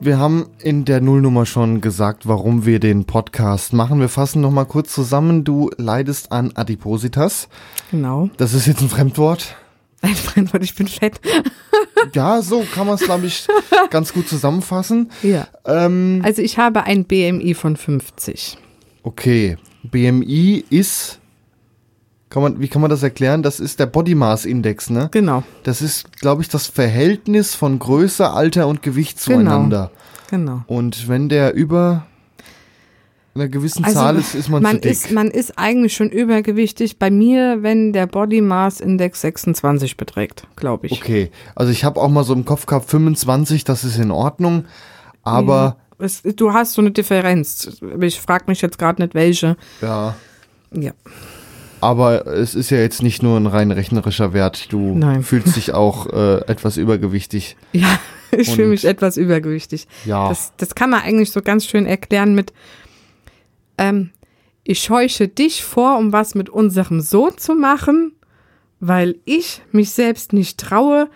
Wir haben in der Nullnummer schon gesagt, warum wir den Podcast machen. Wir fassen noch mal kurz zusammen. Du leidest an Adipositas. Genau. Das ist jetzt ein Fremdwort. Ein Fremdwort, ich bin fett. Ja, so kann man es, glaube ich, ganz gut zusammenfassen. Ja. Ähm, Also ich habe ein BMI von 50. okay, BMI ist, kann man, wie kann man das erklären? Das ist der Body Mass Index, ne? Genau, Das ist, glaube ich, das Verhältnis von Größe, Alter und Gewicht zueinander. genau. Und wenn der über einer gewissen Zahl ist, ist man, zu dick. Ist, man ist eigentlich schon übergewichtig. Bei mir, wenn der Body Mass Index 26 beträgt, glaube ich. okay, also ich habe auch mal so im Kopf gehabt, 25, das ist in Ordnung. Aber Es, du hast so eine Differenz. Ich frage mich jetzt gerade nicht welche. ja, Ja. Aber es ist ja jetzt nicht nur ein rein rechnerischer Wert. Du Nein. fühlst dich auch äh, etwas übergewichtig. Ja, ich fühle mich etwas übergewichtig. Ja. Das, das kann man eigentlich so ganz schön erklären mit, ähm, ich scheuche dich vor, um was mit unserem Sohn zu machen, weil ich mich selbst nicht traue,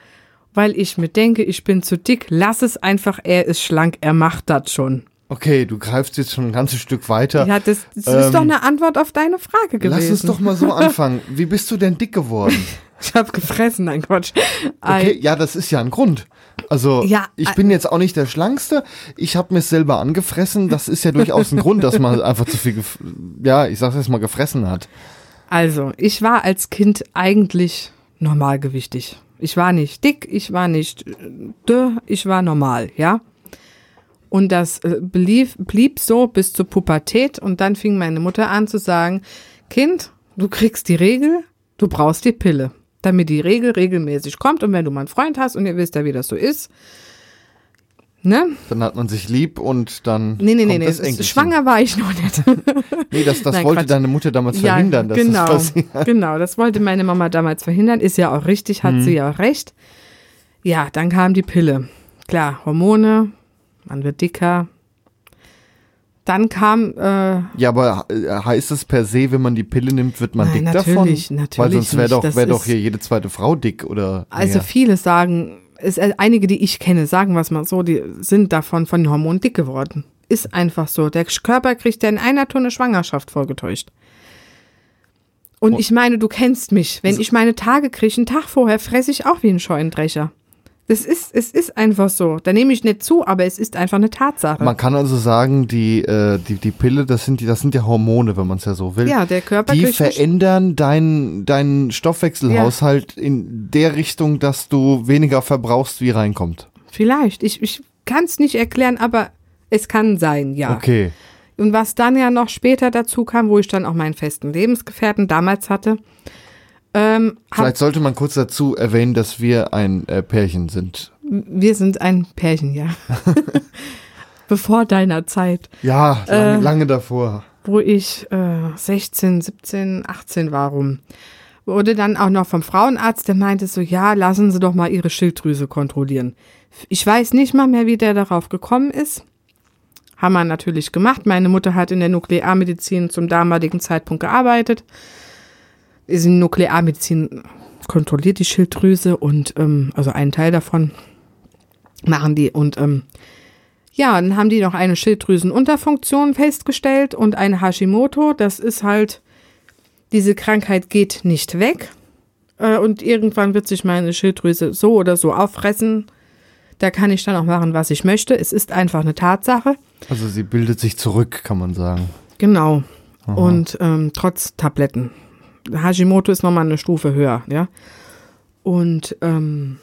weil ich mir denke, ich bin zu dick, lass es einfach, er ist schlank, er macht das schon. Okay, du greifst jetzt schon ein ganzes Stück weiter. Ja, das, das Ähm, ist doch eine Antwort auf deine Frage gewesen. Lass uns doch mal so anfangen. Wie bist du denn dick geworden? Ich hab gefressen, nein Quatsch. Okay, ja, das ist ja ein Grund. Also, Ja, ich bin jetzt auch nicht der Schlankste. Ich habe mir selber angefressen. Das ist ja durchaus ein Grund, dass man einfach zu viel, ja, ich sag's jetzt mal, gefressen hat. Also, ich war als Kind eigentlich normalgewichtig. Ich war nicht dick, ich war nicht äh, dünn, ich war normal, ja. Und das äh, blieb, blieb so bis zur Pubertät und dann fing meine Mutter an zu sagen, Kind, du kriegst die Regel, du brauchst die Pille, damit die Regel regelmäßig kommt und wenn du mal einen Freund hast und ihr wisst ja, wie das so ist, ne? Dann hat man sich lieb und dann. Nee, nee, nee, kommt nee, das Enkelchen. schwanger war ich noch nicht. Nee, das, das Nein, wollte Quatsch. deine Mutter damals verhindern, dass genau, das passiert. Genau, das wollte meine Mama damals verhindern. Ist ja auch richtig, hat Mhm. sie ja auch recht. Ja, dann kam die Pille. Klar, Hormone, man wird dicker. Dann kam, äh, Ja, aber äh, heißt es per se, wenn man die Pille nimmt, wird man Nein, dick natürlich, davon? natürlich Weil sonst wäre doch, wär doch hier jede zweite Frau dick oder. also mehr. viele sagen, es, äh, einige, die ich kenne, sagen wir es mal so, die sind davon von den Hormonen dick geworden. Ist einfach so. Der Körper kriegt ja in einer Tonne Schwangerschaft vorgetäuscht. Und Oh. ich meine, du kennst mich. Wenn ich meine Tage kriege, einen Tag vorher fresse ich auch wie ein Scheunendrecher. Das ist, es ist einfach so. Da nehme ich nicht zu, aber es ist einfach eine Tatsache. Man kann also sagen, die, äh, die, die Pille, das sind, die, das sind ja Hormone, wenn man es ja so will. ja, der Körper die verändern deinen deinen Stoffwechselhaushalt in der Richtung, dass du weniger verbrauchst, wie reinkommt. Vielleicht. Ich, ich kann es nicht erklären, aber es kann sein, ja. Okay. Und was dann ja noch später dazu kam, wo ich dann auch meinen festen Lebensgefährten damals hatte, ähm, Vielleicht sollte man kurz dazu erwähnen, dass wir ein äh, Pärchen sind. wir sind ein Pärchen, ja. Bevor deiner Zeit, Ja, lange, Äh. lange davor. wo ich äh, 16, 17, 18 war rum, wurde dann auch noch vom Frauenarzt, der meinte so, ja, lassen Sie doch mal Ihre Schilddrüse kontrollieren. Ich weiß nicht mal mehr, wie der darauf gekommen ist. Haben wir natürlich gemacht. Meine Mutter hat in der Nuklearmedizin zum damaligen Zeitpunkt gearbeitet. In Nuklearmedizin kontrolliert die Schilddrüse und ähm, also einen Teil davon machen die und ähm, ja, dann haben die noch eine Schilddrüsenunterfunktion festgestellt und eine Hashimoto. Das ist halt, diese Krankheit geht nicht weg. Äh, und irgendwann wird sich meine Schilddrüse so oder so auffressen. Da kann ich dann auch machen, was ich möchte. Es ist einfach eine Tatsache. Also sie bildet sich zurück, kann man sagen. Genau. Und ähm, trotz Tabletten. Hashimoto ist nochmal eine Stufe höher, ja. Und ähm,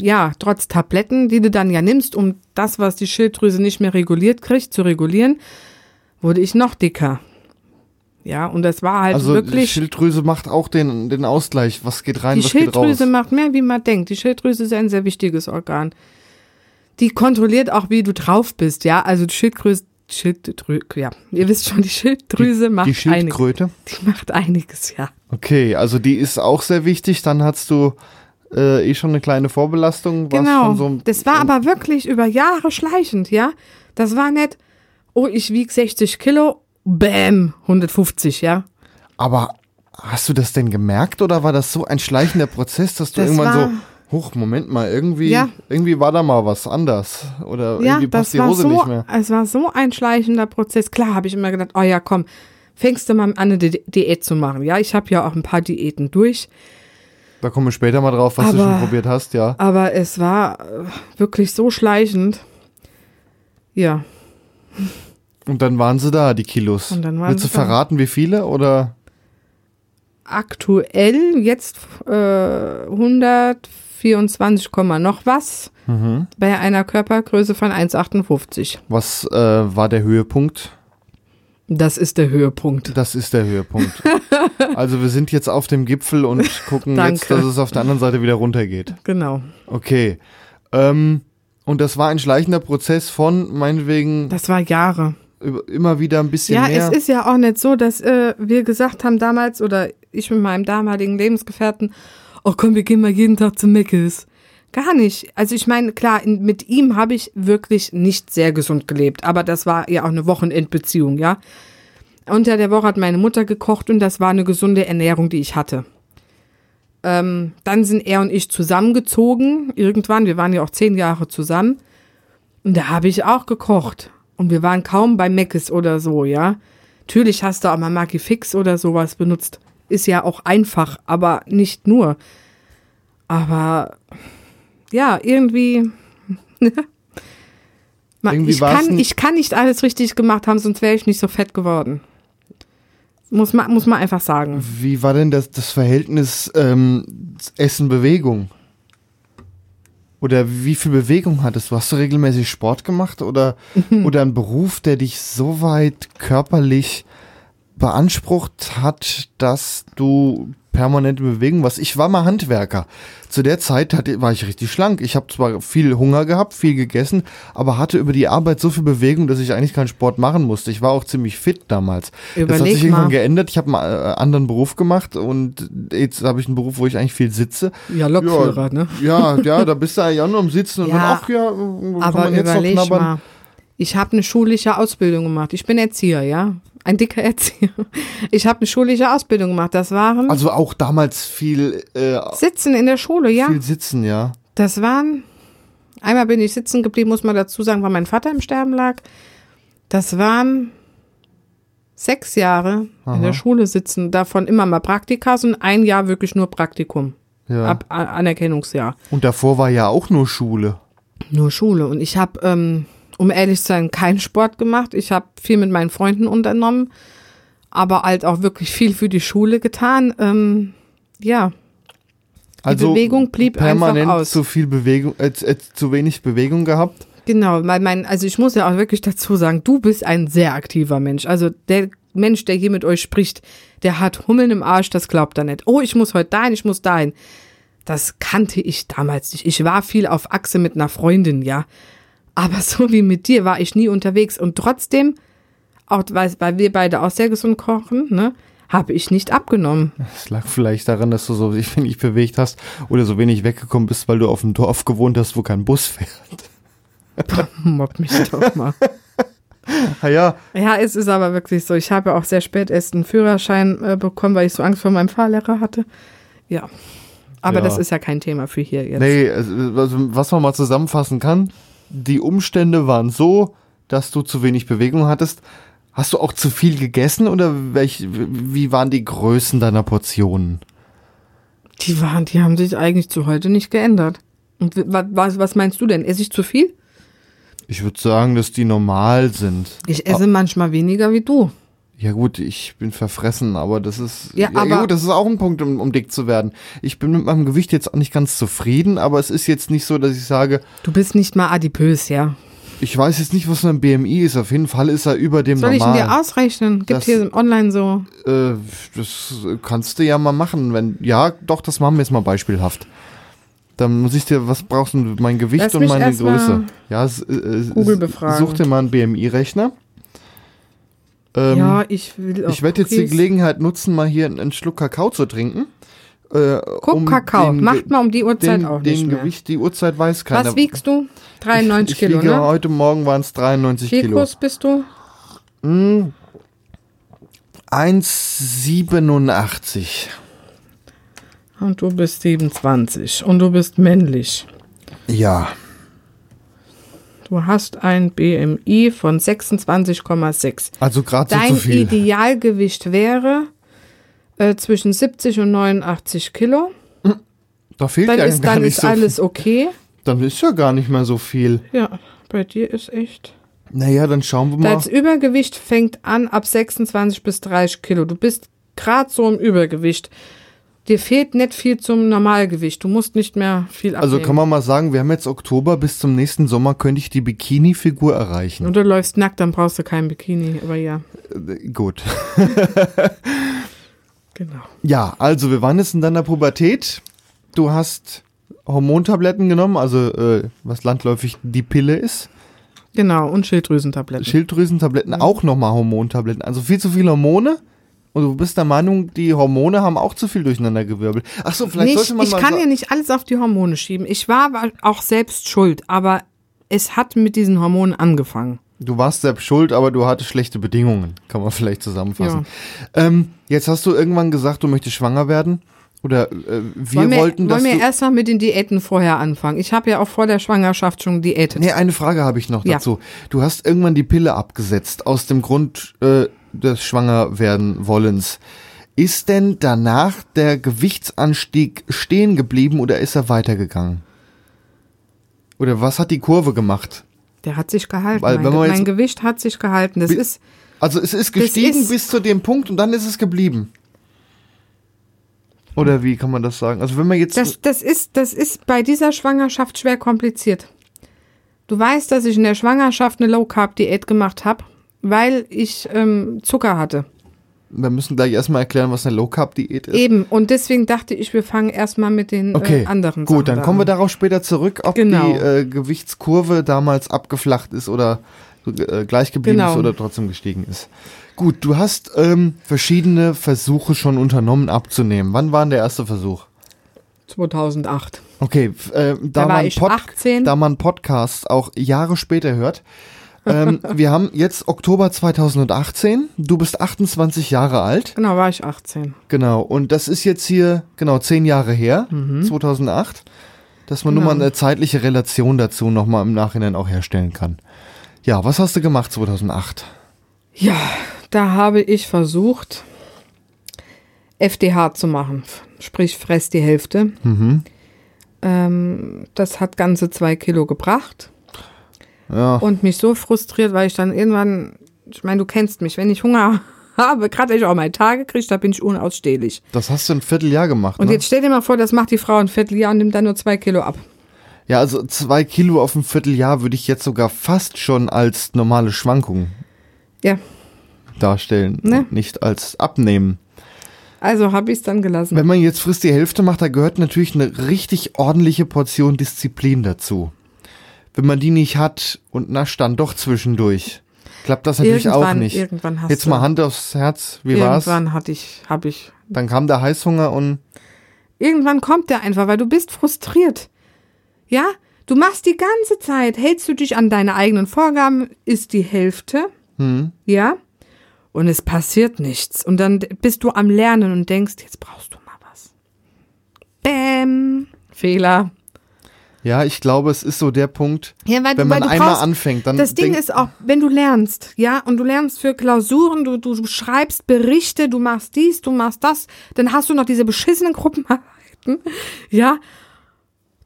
ja, trotz Tabletten, die du dann ja nimmst, um das, was die Schilddrüse nicht mehr reguliert kriegt, zu regulieren, wurde ich noch dicker. Ja, und das war halt Also die wirklich. Schilddrüse macht auch den, den Ausgleich. Was geht rein, Die was geht raus? Schilddrüse macht mehr, wie man denkt. Die Schilddrüse ist ein sehr wichtiges Organ. Die kontrolliert auch, wie du drauf bist, ja. Also die Schildgröße, Schilddrü ja, ihr wisst schon, die Schilddrüse macht Die Schildkröte? einiges. Die macht einiges, ja. Okay, also die ist auch sehr wichtig. Dann hast du äh, eh schon eine kleine Vorbelastung. Genau. Schon so das war aber wirklich über Jahre schleichend, ja. Das war nicht, oh, ich wieg 60 Kilo, bäm, 150, ja. Aber hast du das denn gemerkt oder war das so ein schleichender Prozess, dass du Das irgendwann so, Huch, Moment mal, irgendwie, ja. irgendwie war da mal was anders. Oder ja, irgendwie passt die Hose so, nicht mehr. Es war so ein schleichender Prozess. Klar habe ich immer gedacht, oh ja, komm, fängst du mal an, eine Diät zu machen. Ja, ich habe ja auch ein paar Diäten durch. Da kommen wir später mal drauf, was aber, du schon probiert hast, ja. Aber es war äh, wirklich so schleichend. Ja. Und dann waren sie da, die Kilos. Und dann waren Willst du verraten, wie viele oder? Aktuell jetzt äh, 140. 24, noch was mhm. bei einer Körpergröße von 1,58. Was äh, war der Höhepunkt? Das ist der Höhepunkt. Das ist der Höhepunkt. also wir sind jetzt auf dem Gipfel und gucken jetzt, dass es auf der anderen Seite wieder runtergeht. Genau. Okay. Ähm, und das war ein schleichender Prozess von meinetwegen. Das war Jahre. Immer wieder ein bisschen ja, mehr. Ja, es ist ja auch nicht so, dass äh, wir gesagt haben damals oder ich mit meinem damaligen Lebensgefährten, oh komm, wir gehen mal jeden Tag zu Meckes. Gar nicht. Also ich meine, klar, mit ihm habe ich wirklich nicht sehr gesund gelebt, aber das war ja auch eine Wochenendbeziehung, ja. Unter der Woche hat meine Mutter gekocht und das war eine gesunde Ernährung, die ich hatte. Ähm, dann sind er und ich zusammengezogen, irgendwann, wir waren ja auch zehn Jahre zusammen. Und da habe ich auch gekocht. Und wir waren kaum bei Meckes oder so, ja. Natürlich hast du auch mal Maggi Fix oder sowas benutzt. Ist ja auch einfach, aber nicht nur. Aber ja, irgendwie. Irgendwie ich, kann, ich kann nicht alles richtig gemacht haben, sonst wäre ich nicht so fett geworden. Muss man, muss man einfach sagen. Wie war denn das, das Verhältnis ähm, Essen-Bewegung? Oder wie viel Bewegung hattest du? Hast du regelmäßig Sport gemacht oder, Mhm. oder einen Beruf, der dich so weit körperlich beansprucht hat, dass du permanent in Bewegung warst? Ich war mal Handwerker. Zu der Zeit hatte, war ich richtig schlank. Ich habe zwar viel Hunger gehabt, viel gegessen, aber hatte über die Arbeit so viel Bewegung, dass ich eigentlich keinen Sport machen musste. Ich war auch ziemlich fit damals. das hat Überleg sich irgendwann mal. geändert. Ich habe einen äh, anderen Beruf gemacht und jetzt habe ich einen Beruf, wo ich eigentlich viel sitze. Ja, Lokführer, ne? Ja, ja, da bist du ja nur am Sitzen und Ja, dann, ach ja, kann Aber man jetzt noch überleg knabbern. mal. Ich habe eine schulische Ausbildung gemacht. Ich bin Erzieher, ja. Ein dicker Erzieher. Ich habe eine schulische Ausbildung gemacht. Das waren Also auch damals viel, äh, Sitzen in der Schule, ja. viel Sitzen, ja. Das waren, einmal bin ich sitzen geblieben, muss man dazu sagen, weil mein Vater im Sterben lag. Das waren sechs Jahre in der Schule sitzen, davon immer mal Praktikas und ein Jahr wirklich nur Praktikum. ja. Ab Anerkennungsjahr. Und davor war ja auch nur Schule. Nur Schule. Und ich habe, ähm, um ehrlich zu sein, keinen Sport gemacht. Ich habe viel mit meinen Freunden unternommen, aber halt auch wirklich viel für die Schule getan. Ähm, ja, Also Bewegung blieb permanent einfach aus. zu viel Bewegung, äh, äh, zu wenig Bewegung gehabt. Genau, weil mein, also ich muss ja auch wirklich dazu sagen, du bist ein sehr aktiver Mensch. Also der Mensch, der hier mit euch spricht, der hat Hummeln im Arsch, das glaubt er nicht. Oh, ich muss heute dahin, ich muss dahin. Das kannte ich damals nicht. Ich war viel auf Achse mit einer Freundin, ja. Aber so wie mit dir war ich nie unterwegs. Und trotzdem, auch weil, wir beide auch sehr gesund kochen, ne, habe ich nicht abgenommen. Es lag vielleicht daran, dass du so wenig bewegt hast oder so wenig weggekommen bist, weil du auf dem Dorf gewohnt hast, wo kein Bus fährt. Mobb mich doch mal. Ah ja, Ja, es ist aber wirklich so. Ich habe auch sehr spät erst einen Führerschein äh, bekommen, weil ich so Angst vor meinem Fahrlehrer hatte. Ja. Aber Ja. das ist ja kein Thema für hier jetzt. nee, also, also, was man mal zusammenfassen kann, die Umstände waren so, dass du zu wenig Bewegung hattest. Hast du auch zu viel gegessen oder welch, wie waren die Größen deiner Portionen? Die waren, die haben sich eigentlich zu heute nicht geändert. Und wa- was, was meinst du denn? Esse ich zu viel? Ich würde sagen, dass die normal sind. Ich esse manchmal weniger wie du. Ja gut, ich bin verfressen, aber das ist Ja, aber- gut, das ist auch ein Punkt, um, um dick zu werden. Ich bin mit meinem Gewicht jetzt auch nicht ganz zufrieden, aber es ist jetzt nicht so, dass ich sage, Du bist nicht mal adipös, ja. ich weiß jetzt nicht, was mein BMI ist. Auf jeden Fall ist er über dem Soll ich ihn normalen. dir ausrechnen? Gibt Das- hier online so. Äh, das kannst du ja mal machen, wenn ja, doch, das machen wir jetzt mal beispielhaft. Dann muss ich dir, was brauchst du? Mein Gewicht Lass und meine Größe. Ja, äh, Google befragen. such dir mal einen BMI-Rechner. Ähm, ja, ich will auch ich werde jetzt die. Gelegenheit nutzen, mal hier einen, Schluck Kakao zu trinken. Äh, Guck, um Kakao. den Macht man um die Uhrzeit den, auch nicht den mehr. Gewicht, die Uhrzeit weiß keiner. Was wiegst du? 93 ich, ich Kilo, wiege, ne? Heute Morgen waren es 93 Wie Kilo. groß bist du? 1,87. Und du bist 27. Und du bist männlich. Ja. Du hast ein BMI von 26,6. Also gerade so Dein viel. Idealgewicht wäre äh, zwischen 70 und 89 Kilo. Da fehlt Dann ja ist, gar dann nicht ist so alles viel. okay. Dann ist ja gar nicht mehr so viel. Ja, bei dir ist echt. Naja, dann schauen wir mal. Das Übergewicht fängt an ab 26 bis 30 Kilo. Du bist gerade so im Übergewicht. Dir fehlt nicht viel zum Normalgewicht. Du musst nicht mehr viel abnehmen. Also kann man mal sagen, wir haben jetzt Oktober, bis zum nächsten Sommer könnte ich die Bikini-Figur erreichen. Und du läufst nackt, dann brauchst du kein Bikini. Aber ja, Äh, Gut. genau. Ja, also wir waren jetzt in deiner Pubertät. Du hast Hormontabletten genommen, also äh, was landläufig die Pille ist. Genau, und Schilddrüsentabletten. Schilddrüsentabletten, auch nochmal Hormontabletten. Also viel zu viele Hormone. Und du bist der Meinung, die Hormone haben auch zu viel durcheinander gewirbelt. Ach so, vielleicht nicht, sollte man ich mal kann sa- ja nicht alles auf die Hormone schieben. Ich war auch selbst schuld, aber es hat mit diesen Hormonen angefangen. Du warst selbst schuld, aber du hattest schlechte Bedingungen. Kann man vielleicht zusammenfassen. Ähm, jetzt hast du irgendwann gesagt, du möchtest schwanger werden. Oder äh, wir wollen wir, wollten, dass wollen wir erstmal mit den Diäten vorher anfangen? Ich habe ja auch vor der Schwangerschaft schon diätet. Nee, eine Frage habe ich noch Ja. dazu. Du hast irgendwann die Pille abgesetzt, aus dem Grund äh, des Schwangerwerden wollens. Ist denn danach der Gewichtsanstieg stehen geblieben oder ist er weitergegangen? Oder was hat die Kurve gemacht? Der hat sich gehalten. Weil, mein, mein Gewicht hat sich gehalten. Das ist, Also es ist gestiegen ist- bis zu dem Punkt und dann ist es geblieben. Oder wie kann man das sagen? Also wenn man jetzt das, das ist, das ist bei dieser Schwangerschaft schwer kompliziert. Du weißt, dass ich in der Schwangerschaft eine Low Carb Diät gemacht habe, weil ich ähm, Zucker hatte. wir müssen gleich erstmal erklären, was eine Low Carb Diät ist. Eben. Und deswegen dachte ich, wir fangen erstmal mit den Okay, äh, anderen gut, Sachen dann kommen wir da an. darauf später zurück, ob Genau. die äh, Gewichtskurve damals abgeflacht ist oder äh, gleich geblieben Genau. ist oder trotzdem gestiegen ist. Gut, du hast ähm, verschiedene Versuche schon unternommen abzunehmen. Wann war denn der erste Versuch? 2008. Okay, äh, da, Da man Pod 18. da man Podcast auch Jahre später hört. Ähm, wir haben jetzt Oktober 2018. Du bist 28 Jahre alt. Genau, war ich 18. Genau. Und das ist jetzt hier genau zehn Jahre her, 2008, dass man nur Mhm. Genau. mal eine zeitliche Relation dazu nochmal im Nachhinein auch herstellen kann. Ja, was hast du gemacht 2008? Ja, da habe ich versucht, FDH zu machen. Sprich, fress die Hälfte. Mhm. Ähm, das hat ganze zwei Kilo gebracht. Ja, Und mich so frustriert, weil ich dann irgendwann, ich meine, du kennst mich, wenn ich Hunger habe, gerade wenn ich auch meine Tage kriege, da bin ich unausstehlich. das hast du ein Vierteljahr gemacht. Und ne? jetzt stell dir mal vor, das macht die Frau ein Vierteljahr und nimmt dann nur zwei Kilo ab. ja, also zwei Kilo auf ein Vierteljahr würde ich jetzt sogar fast schon als normale Schwankung Ja, darstellen, Ne? nicht als Abnehmen. also habe ich es dann gelassen. Wenn man jetzt frisst die Hälfte macht, da gehört natürlich eine richtig ordentliche Portion Disziplin dazu. Wenn man die nicht hat und nascht dann doch zwischendurch, klappt das natürlich auch Irgendwann- nicht. irgendwann hast jetzt mal Hand aufs Herz, wie war's? Irgendwann hatte ich, habe ich Dann kam der Heißhunger und Irgendwann kommt der einfach, weil du bist frustriert. Ja? Du machst die ganze Zeit, hältst du dich an deine eigenen Vorgaben, ist die Hälfte. Ja? Und es passiert nichts. Und dann bist du am Lernen und denkst, jetzt brauchst du mal was. Bäm. Fehler. Ja, ich glaube, es ist so der Punkt, Ja, weil, wenn man einmal brauchst, anfängt, dann Das Ding denk- ist auch, wenn du lernst, ja, und du lernst für Klausuren, du, du schreibst Berichte, du machst dies, du machst das, dann hast du noch diese beschissenen Gruppenarbeiten, ja.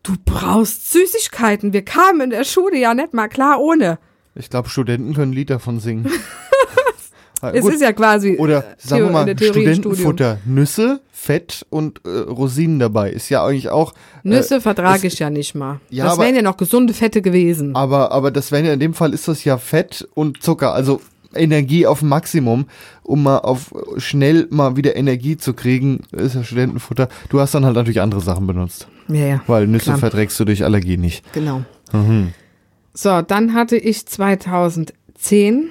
Du brauchst Süßigkeiten. Wir kamen in der Schule ja nicht mal klar ohne. ich glaube, Studenten können ein Lied davon singen. Ah, Es ist ja quasi. Oder äh, sagen wir mal. Studentenfutter, Nüsse, Fett und äh, Rosinen dabei. Ist ja eigentlich auch. Nüsse äh, vertrage es- ich ja nicht mal. Ja, das aber- wären ja noch gesunde Fette gewesen. Aber, aber das wäre ja in dem Fall ist das ja Fett und Zucker. Also Energie auf Maximum, um mal auf schnell mal wieder Energie zu kriegen, ist ja Studentenfutter. Du hast dann halt natürlich andere Sachen benutzt. Ja, ja. Weil Nüsse Klar. verträgst du durch Allergie nicht. Genau. Mhm. So, dann hatte ich 2010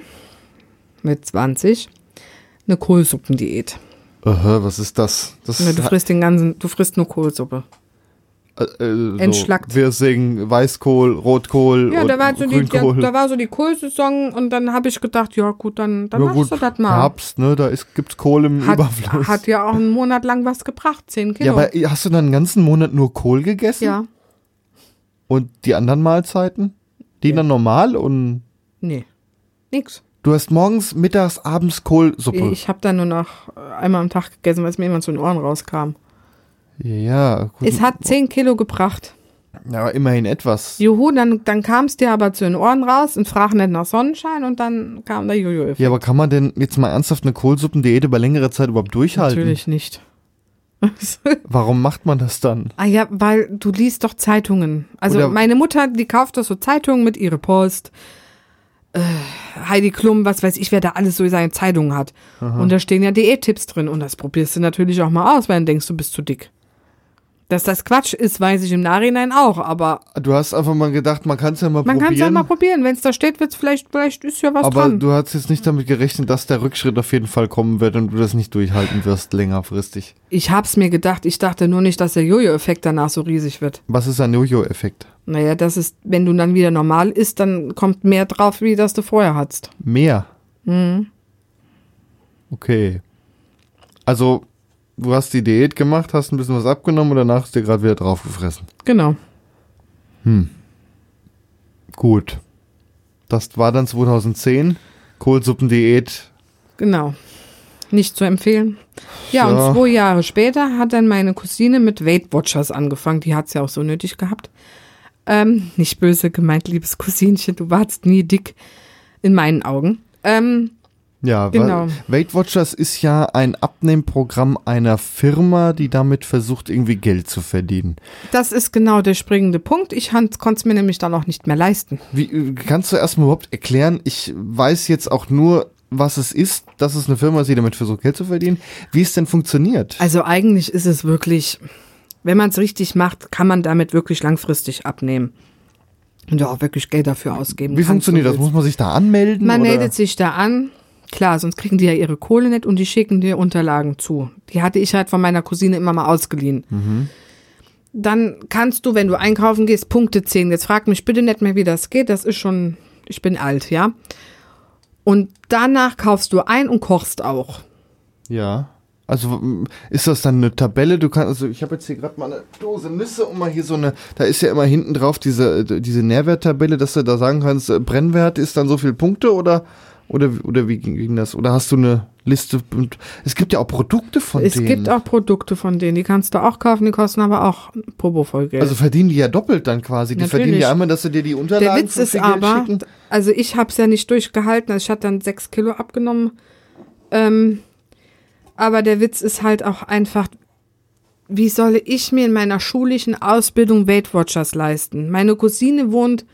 mit 20 eine Kohlsuppendiät. Aha, was ist das? Das Ja, Du frisst den ganzen, du frisst nur Kohlsuppe. äh, äh, so, entschlackt. Wir singen Weißkohl, Rotkohl Ja, und da war, so die, da, Grünkohl. da war so die Kohlsaison und dann habe ich gedacht, ja gut, dann, dann ja, machst du das mal. Herbst, ne, da ist, gibt's Kohl im Hat, Überfluss. hat ja auch einen Monat lang was gebracht, 10 Kilo. ja, aber hast du dann einen ganzen Monat nur Kohl gegessen? Ja, Und die anderen Mahlzeiten? Die Ja. dann normal und nee, nix. Du hast morgens, mittags, abends Kohlsuppe. Ich habe dann nur noch äh, einmal am Tag gegessen, weil es mir immer zu den Ohren rauskam. ja, gut. Es hat 10 Kilo gebracht. ja, aber immerhin etwas. Juhu, dann, dann kam es dir aber zu den Ohren raus und frag nicht nach Sonnenschein und dann kam der Jojo-Effekt. Ja, aber kann man denn jetzt mal ernsthaft eine Kohlsuppendiät über längere Zeit überhaupt durchhalten? Natürlich nicht. Warum macht man das dann? ah ja, weil du liest doch Zeitungen. Also Oder- meine Mutter, die kauft doch so Zeitungen mit ihrer Post. Äh, Heidi Klum, was weiß ich, wer da alles so seine Zeitungen hat. Und da stehen ja Diättipps drin. Und das probierst du natürlich auch mal aus, weil dann denkst du, bist zu dick. Dass das Quatsch ist, weiß ich im Nachhinein auch. Aber Du hast einfach mal gedacht, man kann es ja mal man kann es ja probieren. mal probieren. Wenn es da steht, wird's vielleicht, vielleicht ist ja was aber dran. du hast jetzt nicht damit gerechnet, dass der Rückschritt auf jeden Fall kommen wird und du das nicht durchhalten wirst längerfristig. Ich hab's mir gedacht. Ich dachte nur nicht, dass der Jojo-Effekt danach so riesig wird. Was ist ein Jojo-Effekt? Naja, das ist, wenn du dann wieder normal isst, dann kommt mehr drauf, wie das du vorher hattest. Mehr. Mhm. Okay. Also, du hast die Diät gemacht, hast ein bisschen was abgenommen und danach ist dir gerade wieder drauf gefressen. Genau. Gut. Das war dann 2010. Kohlsuppendiät. Genau. Nicht zu empfehlen. Ja, Ja. und zwei Jahre später hat dann meine Cousine mit Weight Watchers angefangen. Die hat's ja auch so nötig gehabt. Ähm, nicht böse gemeint, liebes Cousinchen, du warst nie dick in meinen Augen. Ähm, Ja, Genau. Weight Watchers ist ja ein Abnehmprogramm einer Firma, die damit versucht, irgendwie Geld zu verdienen. das ist genau der springende Punkt. Ich konnte es mir nämlich dann auch nicht mehr leisten. Wie, äh, kannst du erstmal überhaupt erklären? Ich weiß jetzt auch nur, was es ist, dass es eine Firma ist, die damit versucht, Geld zu verdienen. Wie es denn funktioniert? Also eigentlich ist es wirklich, wenn man es richtig macht, kann man damit wirklich langfristig abnehmen. Und ja auch wirklich Geld dafür ausgeben. Wie funktioniert das? Muss man sich da anmelden? Man oder? meldet sich da an. Klar, sonst kriegen die ja ihre Kohle nicht und die schicken dir Unterlagen zu. Die hatte ich halt von meiner Cousine immer mal ausgeliehen. Dann kannst du, wenn du einkaufen gehst, Punkte zählen. Jetzt frag mich bitte nicht mehr, wie das geht. Das ist schon, ich bin alt, ja. Und danach kaufst du ein und kochst auch. Ja. Also ist das dann eine Tabelle? Du kannst, also ich habe jetzt hier gerade mal eine Dose Nüsse und mal hier so eine, da ist ja immer hinten drauf diese, äh, diese Nährwerttabelle, dass du da sagen kannst, äh, Brennwert ist dann so viele Punkte oder, oder, oder wie ging das? Oder hast du eine Liste? Es gibt ja auch Produkte von es denen. gibt auch Produkte von denen, die kannst du auch kaufen, die kosten aber auch Popo voll Geld. Also verdienen die ja doppelt dann quasi. Die Natürlich. verdienen ja einmal, dass sie dir die Unterlagen Der Witz ist aber, schicken. also ich habe es ja nicht durchgehalten, also ich hatte dann sechs Kilo abgenommen. Ähm, aber der Witz ist halt auch einfach, wie soll ich mir in meiner schulischen Ausbildung Weight Watchers leisten? Meine Cousine wohnt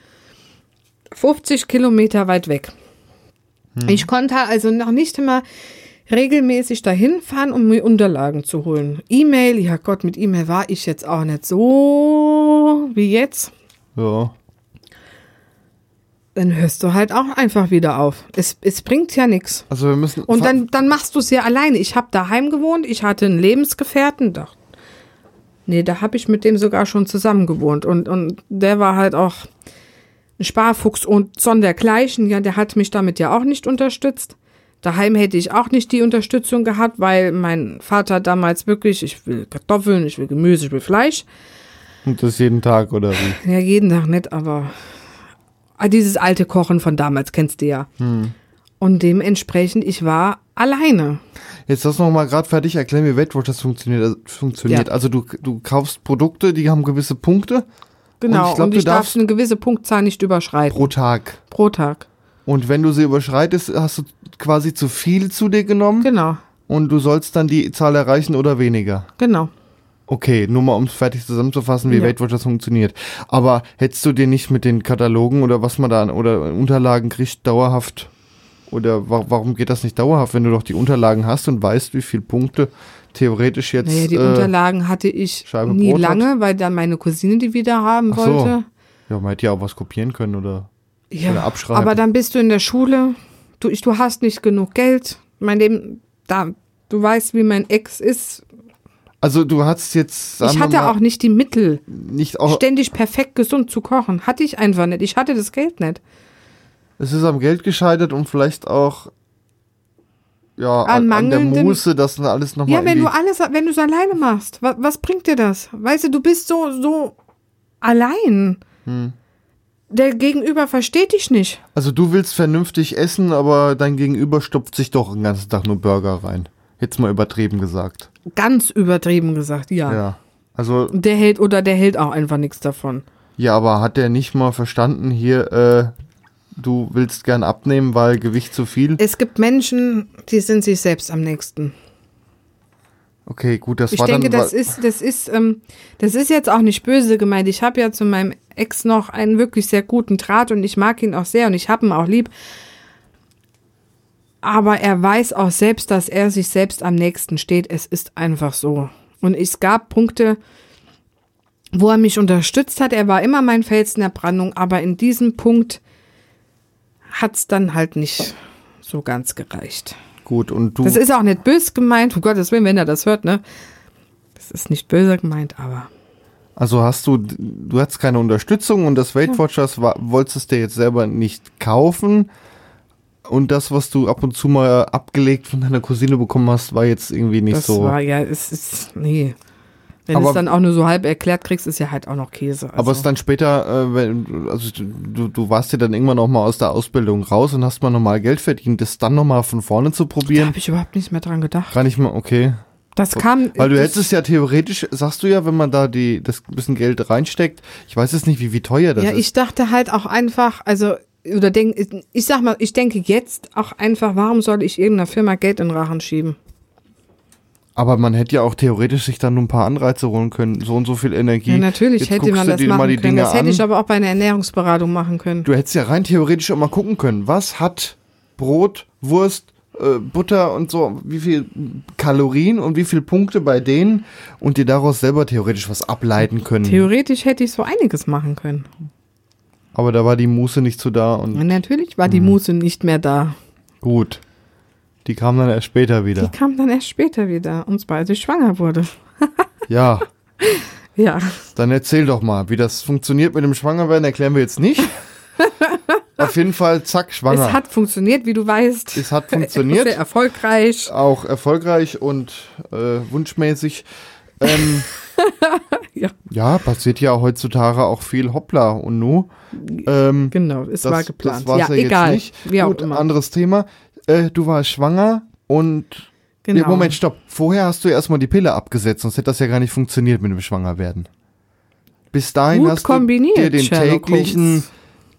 50 Kilometer weit weg. Ich konnte also noch nicht immer regelmäßig dahin fahren, um mir Unterlagen zu holen. E-Mail, ja Gott, mit E-Mail war ich jetzt auch nicht so wie jetzt. Ja. dann hörst du halt auch einfach wieder auf. Es, es bringt ja nichts. Also wir müssen. Und dann, dann machst du es ja alleine. Ich habe daheim gewohnt, ich hatte einen Lebensgefährten. Da, nee, da habe ich mit dem sogar schon zusammen gewohnt. Und, und der war halt auch ein Sparfuchs und sondergleichen. Ja, der hat mich damit ja auch nicht unterstützt. Daheim hätte ich auch nicht die Unterstützung gehabt, weil mein Vater damals wirklich, ich will Kartoffeln, ich will Gemüse, ich will Fleisch. Und das jeden Tag oder wie? Ja, jeden Tag nicht, aber ah, dieses alte Kochen von damals kennst du ja. Und dementsprechend, ich war alleine. Jetzt lass noch mal gerade fertig erklären, wie Weight Watchers funktioniert. Also, funktioniert. Ja. also du, du kaufst Produkte, die haben gewisse Punkte Genau, Und ich glaub, und du ich darf darfst- eine gewisse Punktzahl nicht überschreiten. pro Tag. Pro Tag. Und wenn du sie überschreitest, hast du quasi zu viel zu dir genommen Genau, und du sollst dann die Zahl erreichen oder weniger. genau. Okay, nur mal um es fertig zusammenzufassen, wie Ja. Weight Watchers funktioniert. Aber hättest du dir nicht mit den Katalogen oder was man da oder Unterlagen kriegt, dauerhaft Oder wa warum geht das nicht dauerhaft, wenn du doch die Unterlagen hast und weißt, wie viele Punkte theoretisch jetzt. Naja, die äh, Unterlagen hatte ich Scheibe nie Brot hat? lange, weil dann meine Cousine die wieder haben Ach so. wollte. Ja, man hätte ja auch was kopieren können oder. Oder Ja, abschreiben. aber dann bist du in der Schule, du, ich, du hast nicht genug Geld. Mein Leben, da, du weißt, wie mein Ex ist. Also du hattest jetzt. ich hatte mal, auch nicht die Mittel, nicht auch. ständig perfekt gesund zu kochen. Hatte ich einfach nicht. Ich hatte das Geld nicht. Es ist am Geld gescheitert und vielleicht auch. Ja, An an, der Muße, das alles nochmal. Ja, wenn du alles, wenn du es alleine machst, was, was bringt dir das? Weißt du, du bist so, so allein. Hm. Der Gegenüber versteht dich nicht. Also du willst vernünftig essen, aber dein Gegenüber stopft sich doch den ganzen Tag nur Burger rein. Jetzt mal übertrieben gesagt. Ganz übertrieben gesagt, ja. Ja. Also, Der hält oder der hält auch einfach nichts davon. ja, aber hat der nicht mal verstanden, hier, äh, du willst gern abnehmen, weil Gewicht zu viel? Es gibt Menschen, die sind sich selbst am nächsten. Okay, gut, das Ich war denke, dann. das ist, das ist, ähm, das ist jetzt auch nicht böse gemeint. Ich habe ja zu meinem Ex noch einen wirklich sehr guten Draht und ich mag ihn auch sehr und ich habe ihn auch lieb. Aber er weiß auch selbst, dass er sich selbst am nächsten steht. Es ist einfach so. Und es gab Punkte, wo er mich unterstützt hat. Er war immer mein Fels in der Brandung, aber in diesem Punkt hat's dann halt nicht so ganz gereicht. gut, und du. Das ist auch nicht böse gemeint, um Gottes Willen, wenn er das hört, ne? Das ist nicht böse gemeint, aber. Also hast du, du hattest keine Unterstützung und das Weight Watchers war, wolltest du dir jetzt selber nicht kaufen. Und das, was du ab und zu mal abgelegt von deiner Cousine bekommen hast, war jetzt irgendwie nicht das so. war ja, es ist. Nee. Wenn du Aber- es dann auch nur so halb erklärt kriegst, ist ja halt auch noch Käse. Also. Aber es dann später, äh, wenn, also du, du warst ja dann irgendwann noch mal aus der Ausbildung raus und hast mal normal Geld verdient, das dann noch mal von vorne zu da probieren. habe ich überhaupt nicht mehr dran gedacht. Gar nicht mal, okay. Das kam. Weil du hättest ja theoretisch, sagst du ja, wenn man da die, das bisschen Geld reinsteckt, ich weiß jetzt nicht, wie, wie teuer das Ja, ist. ich dachte halt auch einfach, also, oder denk, ich sag mal, ich denke jetzt auch einfach, warum soll ich irgendeiner Firma Geld in den Rachen schieben? Aber man hätte ja auch theoretisch sich dann nur ein paar Anreize holen können, so und so viel Energie. Ja, natürlich Jetzt hätte man das machen können. Dinge Das hätte ich aber auch bei einer Ernährungsberatung machen können. Du hättest ja rein theoretisch auch mal gucken können, was hat Brot, Wurst, äh, Butter und so, wie viel Kalorien und wie viel Punkte bei denen und dir daraus selber theoretisch was ableiten können. Theoretisch hätte ich so einiges machen können. Aber da war die Muße nicht so da und natürlich war die Mhm. Muße nicht mehr da. gut. Die kam dann erst später wieder. Die kam dann erst später wieder, und zwar als ich schwanger wurde. Ja, Ja, dann erzähl doch mal, wie das funktioniert mit dem Schwangerwerden, erklären wir jetzt nicht. Auf jeden Fall, zack, schwanger. es hat funktioniert, wie du weißt. Es hat Sehr funktioniert. erfolgreich. auch erfolgreich und äh, wunschmäßig. Ähm, Ja. ja, passiert ja heutzutage auch viel Hoppla und Nu. Ähm, Genau, es das, war geplant. Das war's ja, ja, egal. jetzt nicht. Wie auch Gut, anderes Thema. Äh, du warst schwanger und Genau. Nee, Moment, stopp. Vorher hast du erstmal die Pille abgesetzt, sonst hätte das ja gar nicht funktioniert mit dem Schwangerwerden. Bis dahin Gut hast du dir den Sherlock täglichen, Holmes.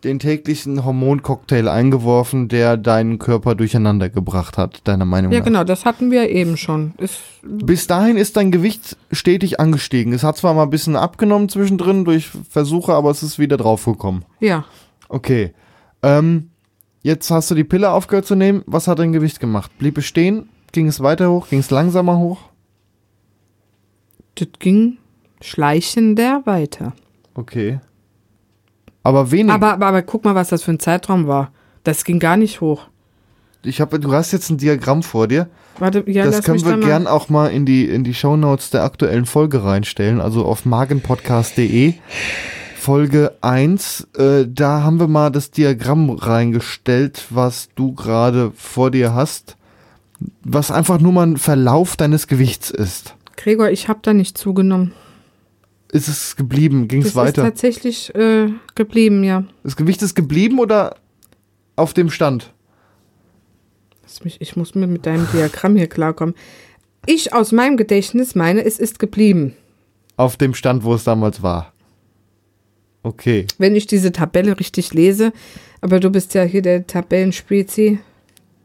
den täglichen Hormoncocktail eingeworfen, der deinen Körper durcheinander gebracht hat, deiner Meinung Ja, nach. genau, das hatten wir eben schon. Ist, Bis dahin ist dein Gewicht stetig angestiegen. Es hat zwar mal ein bisschen abgenommen zwischendrin durch Versuche, aber es ist wieder draufgekommen. ja, Okay. Ähm, jetzt hast du die Pille aufgehört zu nehmen. Was hat dein Gewicht gemacht? Blieb es stehen? Ging es weiter hoch? Ging es langsamer hoch? das ging schleichender weiter. Okay. Aber wenig. Aber, aber, aber guck mal, was das für ein Zeitraum war. Das ging gar nicht hoch. ich habe, du hast jetzt ein Diagramm vor dir. Warte, ja, das können wir da gern auch mal in die in die Shownotes der aktuellen Folge reinstellen, also auf magenpodcast.de. Folge 1, äh, da haben wir mal das Diagramm reingestellt, was du gerade vor dir hast, was einfach nur mal ein Verlauf deines Gewichts ist. Gregor, ich habe da nicht zugenommen. Ist es geblieben? Ging Das es ist weiter? tatsächlich äh, geblieben, ja. Das Gewicht ist geblieben oder auf dem Stand? Lass mich, ich muss mir mit deinem Diagramm hier klarkommen. Ich aus meinem Gedächtnis meine, es ist geblieben. Auf dem Stand, wo es damals war. Okay. Wenn ich diese Tabelle richtig lese, aber du bist ja hier der Tabellenspezi.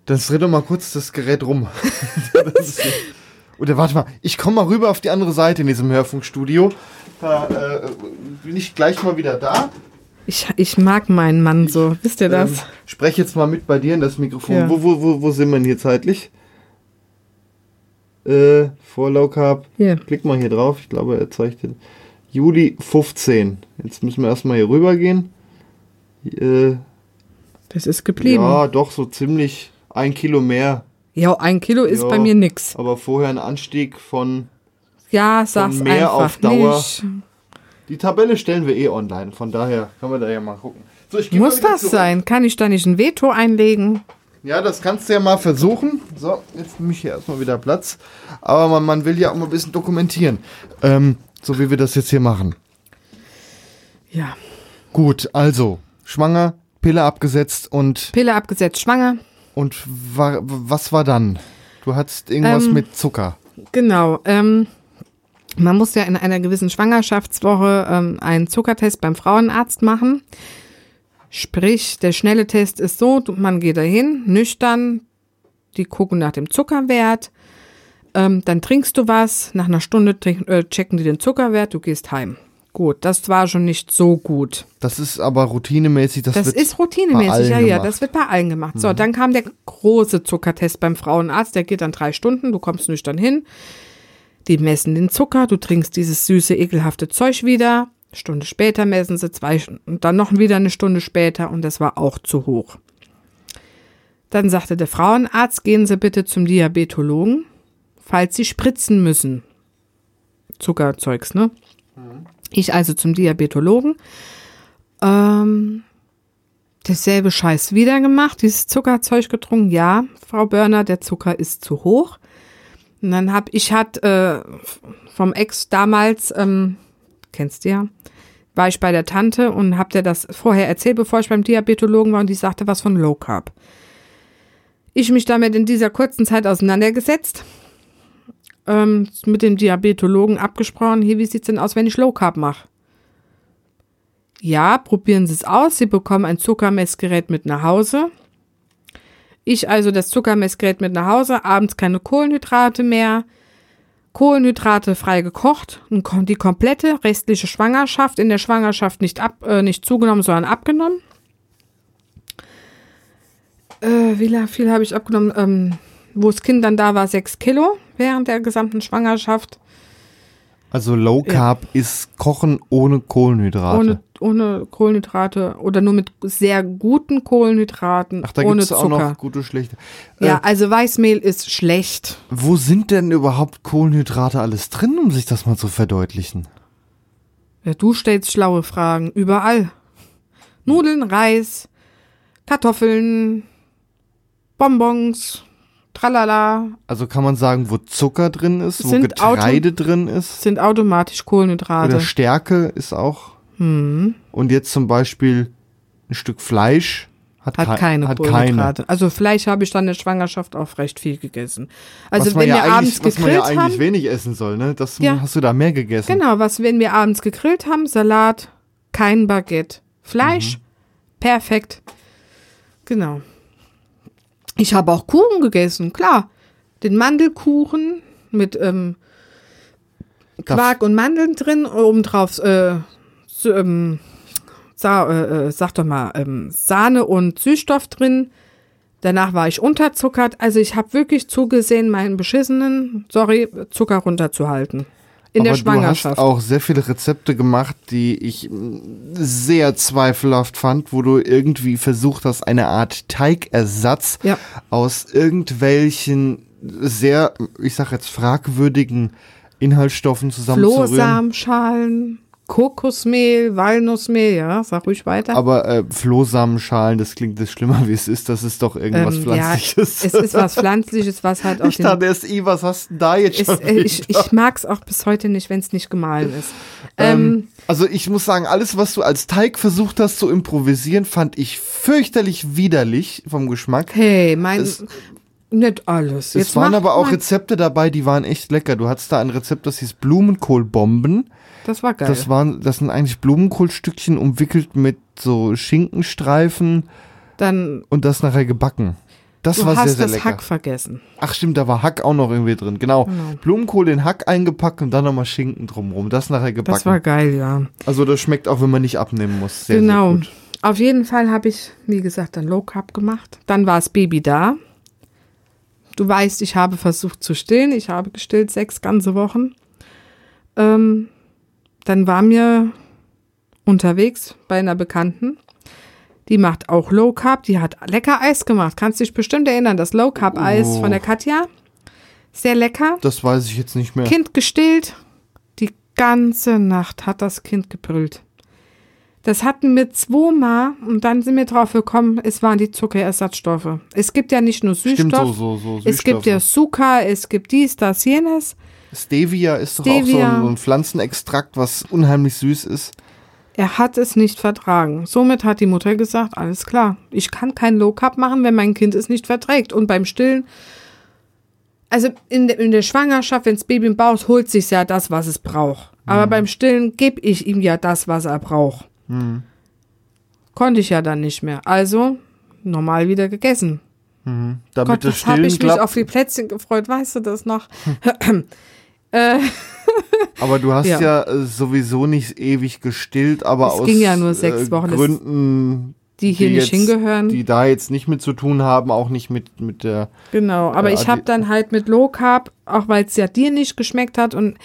Dann dreh doch mal kurz das Gerät rum. Das Oder warte mal, ich komme mal rüber auf die andere Seite in diesem Hörfunkstudio. Da äh, bin ich gleich mal wieder da. Ich, ich mag meinen Mann so. Wisst ihr das? Ähm, sprech jetzt mal mit bei dir in das Mikrofon. Ja. Wo, wo, wo, wo sind wir denn hier zeitlich? Äh, vor Low Carb. Hier. Klick mal hier drauf. Ich glaube, er zeigt den. Juli 15. Jetzt müssen wir erstmal hier rüber gehen. Äh, Das ist geblieben. ja, doch, so ziemlich ein Kilo mehr. Ja, ein Kilo ist Ja. bei mir nix. Aber vorher ein Anstieg von. Ja, sag's mehr einfach auf Dauer. nicht. Die Tabelle stellen wir eh online. Von daher können wir da ja mal gucken. So, Muss das zurück. sein? Kann ich da nicht ein Veto einlegen? Ja, das kannst du ja mal versuchen. So, jetzt nehme ich hier erstmal wieder Platz. Aber man, man will ja auch mal ein bisschen dokumentieren. Ähm, so wie wir das jetzt hier machen. Ja. Gut, also, schwanger, Pille abgesetzt und, Pille abgesetzt, schwanger. und wa, was war dann? Du hattest irgendwas Ähm, mit Zucker. Genau. Ähm, man muss ja in einer gewissen Schwangerschaftswoche ähm, einen Zuckertest beim Frauenarzt machen. Sprich, der schnelle Test ist so, man geht dahin, nüchtern, die gucken nach dem Zuckerwert, ähm, dann trinkst du was, nach einer Stunde trink, äh, checken die den Zuckerwert, du gehst heim. Gut, das war schon nicht so gut. Das ist aber routinemäßig. Das, Das ist routinemäßig, ja, ja, das wird bei allen gemacht. So, dann kam der große Zuckertest beim Frauenarzt, der geht dann drei Stunden, du kommst nüchtern hin, die messen den Zucker, du trinkst dieses süße, ekelhafte Zeug wieder, Stunde später messen sie zwei, und dann noch wieder eine Stunde später und das war auch zu hoch. Dann sagte der Frauenarzt, gehen Sie bitte zum Diabetologen, falls Sie spritzen müssen. Zuckerzeugs, ne? Ich also zum Diabetologen. Ähm, dasselbe Scheiß wieder gemacht, dieses Zuckerzeug getrunken. Ja, Frau Börner, der Zucker ist zu hoch. Und dann hab ich hat äh, vom Ex damals, ähm, kennst du ja, war ich bei der Tante und hab der das vorher erzählt, bevor ich beim Diabetologen war und die sagte was von Low Carb. Ich mich damit in dieser kurzen Zeit auseinandergesetzt, ähm, mit dem Diabetologen abgesprochen, hier, wie sieht's denn aus, wenn ich Low Carb mache? Ja, probieren Sie es aus. Sie bekommen ein Zuckermessgerät mit nach Hause. Ich also das Zuckermessgerät mit nach Hause, abends keine Kohlenhydrate mehr. Kohlenhydrate frei gekocht und die komplette restliche Schwangerschaft in der Schwangerschaft nicht, ab, äh, nicht zugenommen, sondern abgenommen. Äh, wie viel habe ich abgenommen? Ähm, wo das Kind dann da war, sechs Kilo während der gesamten Schwangerschaft. Also Low Carb ist Kochen ohne Kohlenhydrate. Ohne, ohne Kohlenhydrate oder nur mit sehr guten Kohlenhydraten, Ach, da gibt es auch noch gute, schlechte. ja, Äh, also Weißmehl ist schlecht. wo sind denn überhaupt Kohlenhydrate alles drin, um sich das mal zu verdeutlichen? Ja, du stellst schlaue Fragen. Überall. Nudeln, Reis, Kartoffeln, Bonbons, tralala, Also kann man sagen, wo Zucker drin ist, wo Sind Getreide drin ist sind automatisch Kohlenhydrate. oder Stärke ist auch. Hm. Und jetzt zum Beispiel ein Stück Fleisch hat, Hat kei- keine hat Kohlenhydrate. Also Fleisch habe ich dann in der Schwangerschaft auch recht viel gegessen. Also was wenn ja wir abends was man ja gegrillt eigentlich haben, wenig essen soll, ne? Das Ja. hast du da mehr gegessen. Genau, was, wenn wir abends gegrillt haben, Salat, kein Baguette. Fleisch, Mhm. perfekt. Genau. Ich habe auch Kuchen gegessen, klar. Den Mandelkuchen mit ähm, Quark und Mandeln drin, obendrauf, äh, so, ähm, sa äh, äh, sag doch mal, ähm, Sahne und Süßstoff drin. Danach war ich unterzuckert. Also ich habe wirklich zugesehen, meinen beschissenen, sorry, Zucker runterzuhalten. In der Aber Schwangerschaft. Du hast auch sehr viele Rezepte gemacht, die ich mm, sehr zweifelhaft fand, wo du irgendwie versucht hast, eine Art Teigersatz Ja. aus irgendwelchen sehr, ich sag jetzt fragwürdigen Inhaltsstoffen zusammenzurühren. Flohsamenschalen, Kokosmehl, Walnussmehl, ja, sag ruhig weiter. Aber äh, Flohsamenschalen, das klingt das schlimmer, wie es ist. Das ist doch irgendwas Ähm, Pflanzliches. Ja, es ist was Pflanzliches, was halt auf ich dachte erst, I, was hast du da jetzt ist, schon äh, ich, ich mag's auch bis heute nicht, wenn es nicht gemahlen ist. Ähm, Ähm, also ich muss sagen, alles, was du als Teig versucht hast zu improvisieren, fand ich fürchterlich widerlich vom Geschmack. hey, mein, es- nicht alles. es waren aber auch Rezepte dabei, die waren echt lecker. Du hattest da ein Rezept, das hieß Blumenkohlbomben. Das war geil. Das waren, das sind eigentlich Blumenkohlstückchen umwickelt mit so Schinkenstreifen Dann und das nachher gebacken. Das Du war hast sehr, sehr das lecker. Hack vergessen. Ach stimmt, da war Hack auch noch irgendwie drin. Genau. Genau. Blumenkohl in Hack eingepackt und dann nochmal Schinken drumrum. Das nachher gebacken. Das war geil, ja. also das schmeckt auch, wenn man nicht abnehmen muss. Sehr, genau. Sehr. Auf jeden Fall habe ich, wie gesagt, dann Low Carb gemacht. Dann war das Baby da. Du weißt, ich habe versucht zu stillen. Ich habe gestillt sechs ganze Wochen. Ähm, dann war mir unterwegs bei einer Bekannten. Die macht auch Low Carb. Die hat lecker Eis gemacht. Kannst dich bestimmt erinnern, das Low Carb Eis Oh. von der Katja. Sehr lecker. Das weiß ich jetzt nicht mehr. Kind gestillt. Die ganze Nacht hat das Kind gebrüllt. Das hatten wir zweimal und dann sind wir drauf gekommen, es waren die Zuckerersatzstoffe. Es gibt ja nicht nur Süßstoff, Stimmt, so, so, so. es gibt ja Süßstoffe. Zucker, es gibt dies, das, jenes. Stevia ist doch auch so ein, so ein Pflanzenextrakt, was unheimlich süß ist. Er hat es nicht vertragen. Somit hat die Mutter gesagt, alles klar, ich kann kein Low Carb machen, wenn mein Kind es nicht verträgt. Und beim Stillen, also in, der- in der Schwangerschaft, wenn das Baby im Bauch ist, holt sich ja das, was es braucht. Aber beim Stillen gebe ich ihm ja das, was er braucht. Konnte ich ja dann nicht mehr. Also normal wieder gegessen. Damit Gott, das das habe Stillen ich mich auf die Plätzchen gefreut, weißt du das noch? äh, Aber du hast ja, Ja. äh, sowieso nicht ewig gestillt, aber Es aus ging ja nur sechs äh, Wochen. Gründen, die hier nicht jetzt, hingehören. die da jetzt nicht mit zu tun haben, auch nicht mit, mit der. Genau, aber Ja, ich habe die- dann halt mit Low Carb, auch weil es ja dir nicht geschmeckt hat und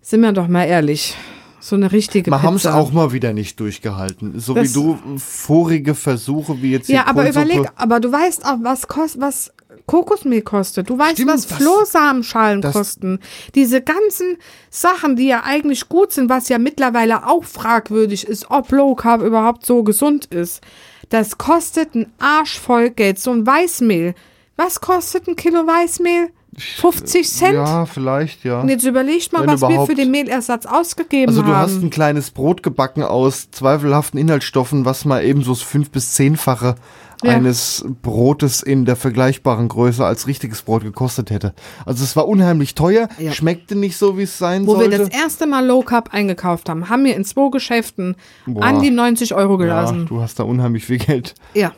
sind wir doch mal ehrlich, so eine richtige Wir haben es auch mal wieder nicht durchgehalten. So Das- wie du vorige Versuche, wie jetzt hier Ja, aber Kohlsuppe. überleg, aber du weißt auch, was kost, was Kokosmehl kostet. Du weißt, Stimmt, was das- Flohsamenschalen das- kosten. Diese ganzen Sachen, die ja eigentlich gut sind, was ja mittlerweile auch fragwürdig ist, ob Low Carb überhaupt so gesund ist. Das kostet ein Arsch voll Geld. So ein Weißmehl. Was kostet ein Kilo Weißmehl? 50 Cent? Ja, vielleicht, ja. Und jetzt überlegt mal, Wenn was wir für den Mehlersatz ausgegeben Also du haben. hast ein kleines Brot gebacken aus zweifelhaften Inhaltsstoffen, was mal eben so das fünf- bis zehnfache Ja. eines Brotes in der vergleichbaren Größe als richtiges Brot gekostet hätte. Also es war unheimlich teuer, Ja. schmeckte nicht so, wie es sein Wo wir sollte. das erste Mal Low Carb eingekauft haben, haben wir in zwei Geschäften Boah. an die 90 Euro ja, gelassen. du hast da unheimlich viel Geld. Ja.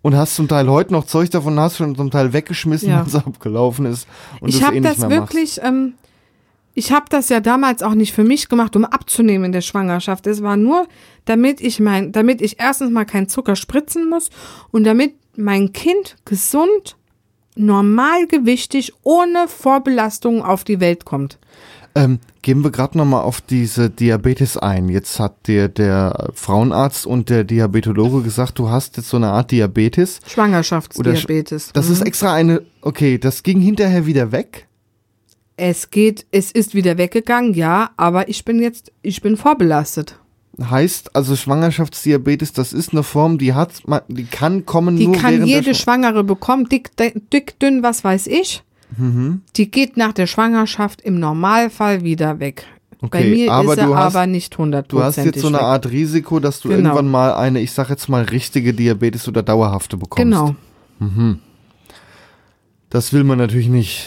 Und hast zum Teil heute noch Zeug davon, hast schon zum Teil weggeschmissen, Ja. es abgelaufen ist. Und ich habe eh das mehr machst. wirklich, ähm, ich habe das ja damals auch nicht für mich gemacht, um abzunehmen in der Schwangerschaft. Es war nur, damit ich mein, damit ich erstens mal keinen Zucker spritzen muss und damit mein Kind gesund, normalgewichtig, ohne Vorbelastung auf die Welt kommt. Ähm, gehen wir gerade nochmal auf diese Diabetes ein. Jetzt hat dir der Frauenarzt und der Diabetologe gesagt, du hast jetzt so eine Art Diabetes. Schwangerschaftsdiabetes. Das Mhm. ist extra eine, okay, das ging hinterher wieder weg. Es geht, es ist wieder weggegangen, ja, aber ich bin jetzt, ich bin vorbelastet. Heißt also Schwangerschaftsdiabetes, das ist eine Form, die hat, man- die kann kommen Die nur kann während jede der Schw Schwangere bekommen, dick, dick, dünn, was weiß ich. Mhm. Die geht nach der Schwangerschaft im Normalfall wieder weg. Bei Okay, mir aber ist er hast- aber nicht Du hast hundertprozentig jetzt so eine. Art Risiko, dass du Genau. irgendwann mal eine, ich sag jetzt mal, richtige Diabetes oder dauerhafte bekommst. Genau. Das will man natürlich nicht.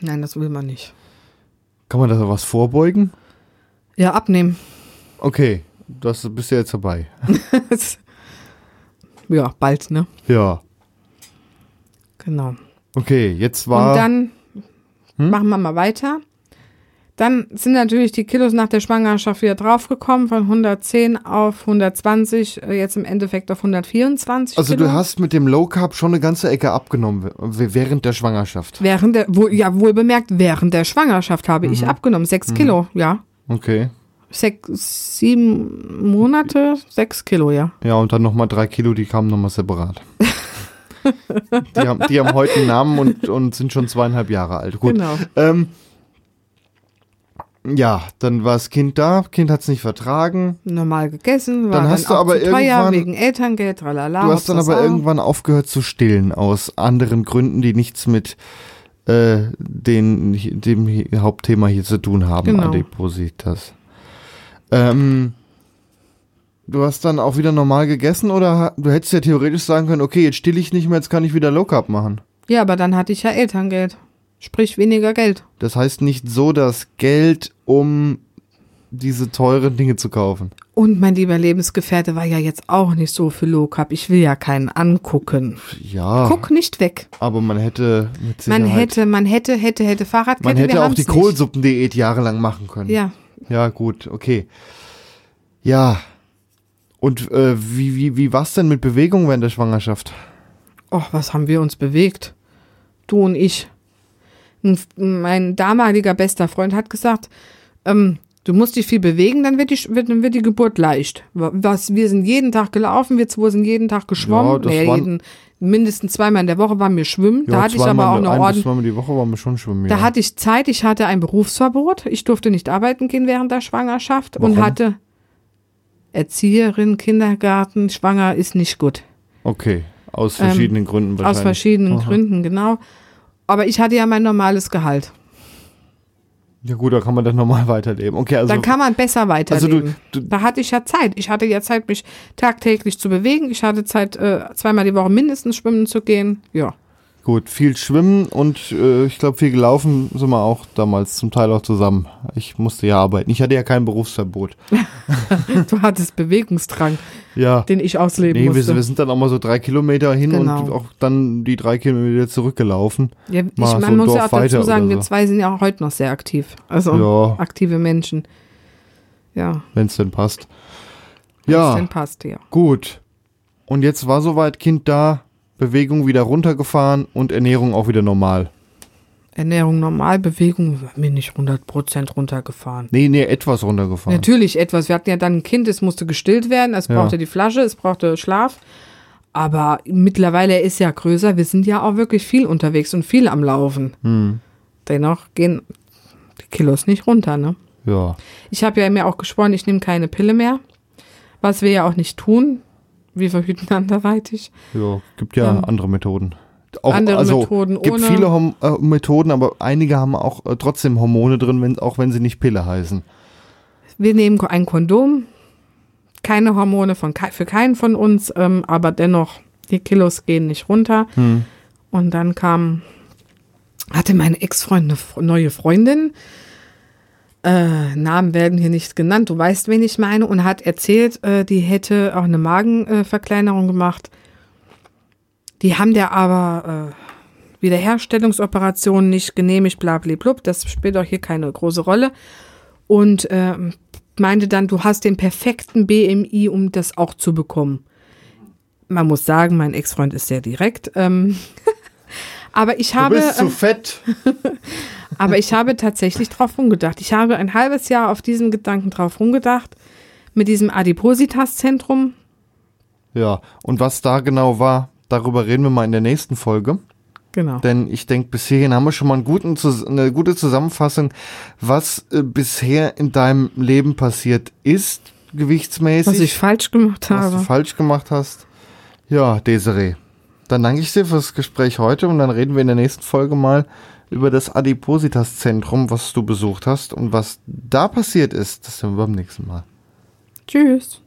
Nein, das will man nicht. Kann man da was vorbeugen? Ja, abnehmen. Okay, das bist du jetzt dabei. ja, bald, ne? Ja. Genau. Okay, jetzt war. Und dann Hm? machen wir mal weiter. Dann sind natürlich die Kilos nach der Schwangerschaft wieder draufgekommen, von 110 auf 120, äh, jetzt im Endeffekt auf 124 also Kilo. du hast mit dem Low Carb schon eine ganze Ecke abgenommen während der Schwangerschaft. Während der, wohl, ja, wohl bemerkt, während der Schwangerschaft habe Mhm. ich abgenommen. Sechs Kilo, ja. Okay. Sechs, sieben Monate, sechs Kilo, ja. Ja, und dann nochmal drei Kilo, die kamen nochmal separat. die, haben, die haben heute einen Namen und, und sind schon zweieinhalb Jahre alt. Gut. Genau. Ähm, ja, dann war das Kind da, Kind hat es nicht vertragen. Normal gegessen, war Dann dann, hast du auch aber irgendwann- wegen Elterngeld, tralala. Du hast dann aber hopsasa. irgendwann aufgehört zu stillen, aus anderen Gründen, die nichts mit äh, den, dem Hauptthema hier zu tun haben, Genau. Adipositas. Ähm, du hast dann auch wieder normal gegessen oder du hättest ja theoretisch sagen können, okay, jetzt still ich nicht mehr, jetzt kann ich wieder Low Carb machen. Ja, aber dann hatte ich ja Elterngeld. Sprich weniger Geld. Das heißt nicht so, dass Geld, um diese teuren Dinge zu kaufen. Und mein lieber Lebensgefährte war ja jetzt auch nicht so für Low Carb. Ich will ja keinen angucken. Ja, Guck nicht weg. aber man hätte mit Sicherheit, Man hätte, man hätte, hätte, hätte Fahrradkette. man hätte auch die. Kohlsuppendiät jahrelang machen können. Ja, Ja, gut, okay. Ja. Und äh, wie, wie, wie war's denn mit Bewegung während der Schwangerschaft? Och, was haben wir uns bewegt? Du und ich. Ein- Mein damaliger bester Freund hat gesagt, ähm, du musst dich viel bewegen, dann wird die, wird, dann wird die Geburt leicht. Was, wir sind jeden Tag gelaufen, wir zwei sind jeden Tag geschwommen. Ja, waren- jeden, mindestens zweimal in der Woche waren wir schwimmen. da hatte ich aber auch bis Ordnung. zweimal die Woche waren wir schon schwimmen. Da ja. hatte ich Zeit, ich hatte ein Berufsverbot. Ich durfte nicht arbeiten gehen während der Schwangerschaft und Warum? hatte Erzieherin, Kindergarten, schwanger ist nicht gut. Okay, aus verschiedenen Gründen wahrscheinlich. Ähm, Aus verschiedenen Aha. Gründen, genau. Aber ich hatte ja mein normales Gehalt. Ja gut, da kann man dann normal weiterleben. Okay, also Dann kann man besser also weiterleben. du, du da hatte ich ja Zeit. Ich hatte ja Zeit, mich tagtäglich zu bewegen. Ich hatte Zeit, äh, zweimal die Woche mindestens schwimmen zu gehen. Ja. Gut, viel schwimmen und äh, ich glaube viel gelaufen sind wir auch damals zum Teil auch zusammen. Ich musste ja arbeiten. Ich hatte ja kein Berufsverbot. Du hattest Bewegungsdrang, Ja. den ich ausleben Nee, wir, musste. wir sind dann auch mal so drei Kilometer hin Genau. und auch dann die drei Kilometer zurückgelaufen. ja, ich, mal so man ein muss ja auch dazu sagen, oder wir so. zwei sind ja auch heute noch sehr aktiv. Also Ja. aktive Menschen. Ja, wenn es denn passt. wenn's Ja, denn passt, ja. gut. Und jetzt war soweit Kind da, Bewegung wieder runtergefahren und Ernährung auch wieder normal. Ernährung normal, Bewegung bin nicht 100% runtergefahren. Nee, nee, etwas runtergefahren. Natürlich etwas. Wir hatten ja dann ein Kind, es musste gestillt werden, es Ja. brauchte die Flasche, es brauchte Schlaf. Aber mittlerweile er ist ja größer, wir sind ja auch wirklich viel unterwegs und viel am Laufen. Hm, Dennoch gehen die Kilos nicht runter, ne? ja. Ich habe ja mir auch geschworen, ich nehme keine Pille mehr. Was wir ja auch nicht tun. Wir verhüten anderweitig. Ja, gibt ja Ähm, andere Methoden. Auch, andere also, Methoden gibt ohne- viele Hom äh, Methoden, aber einige haben auch äh, trotzdem Hormone drin, wenn, auch wenn sie nicht Pille heißen. Wir nehmen ein Kondom. Keine Hormone von, für keinen von uns, ähm, aber dennoch, die Kilos gehen nicht runter. Hm. Und dann kam, hatte meine Ex-Freund eine neue Freundin. Äh, Namen werden hier nicht genannt, du weißt, wen ich meine, und hat erzählt, äh, die hätte auch eine Magenverkleinerung äh, Verkleinerung gemacht. Die haben der aber äh, Wiederherstellungsoperation nicht genehmigt, blablablub. Das spielt auch hier keine große Rolle. Und ähm, meinte dann, du hast den perfekten BMI, um das auch zu bekommen. Man muss sagen, mein Ex-Freund ist sehr direkt. Ähm, aber ich habe, du bist zu äh, fett. aber ich habe tatsächlich drauf rumgedacht. Ich habe ein halbes Jahr auf diesen Gedanken drauf rumgedacht. Mit diesem Adipositas-Zentrum. Ja, und was da genau war, darüber reden wir mal in der nächsten Folge. Genau. Denn ich denke, bis hierhin haben wir schon mal guten, eine gute Zusammenfassung, was äh, bisher in deinem Leben passiert ist, gewichtsmäßig. Was ich falsch gemacht was du habe. falsch gemacht hast. Ja, Desiree. Dann danke ich dir fürs Gespräch heute und dann reden wir in der nächsten Folge mal über das Adipositas-Zentrum, was du besucht hast und was da passiert ist. Das sehen wir beim nächsten Mal. Tschüss.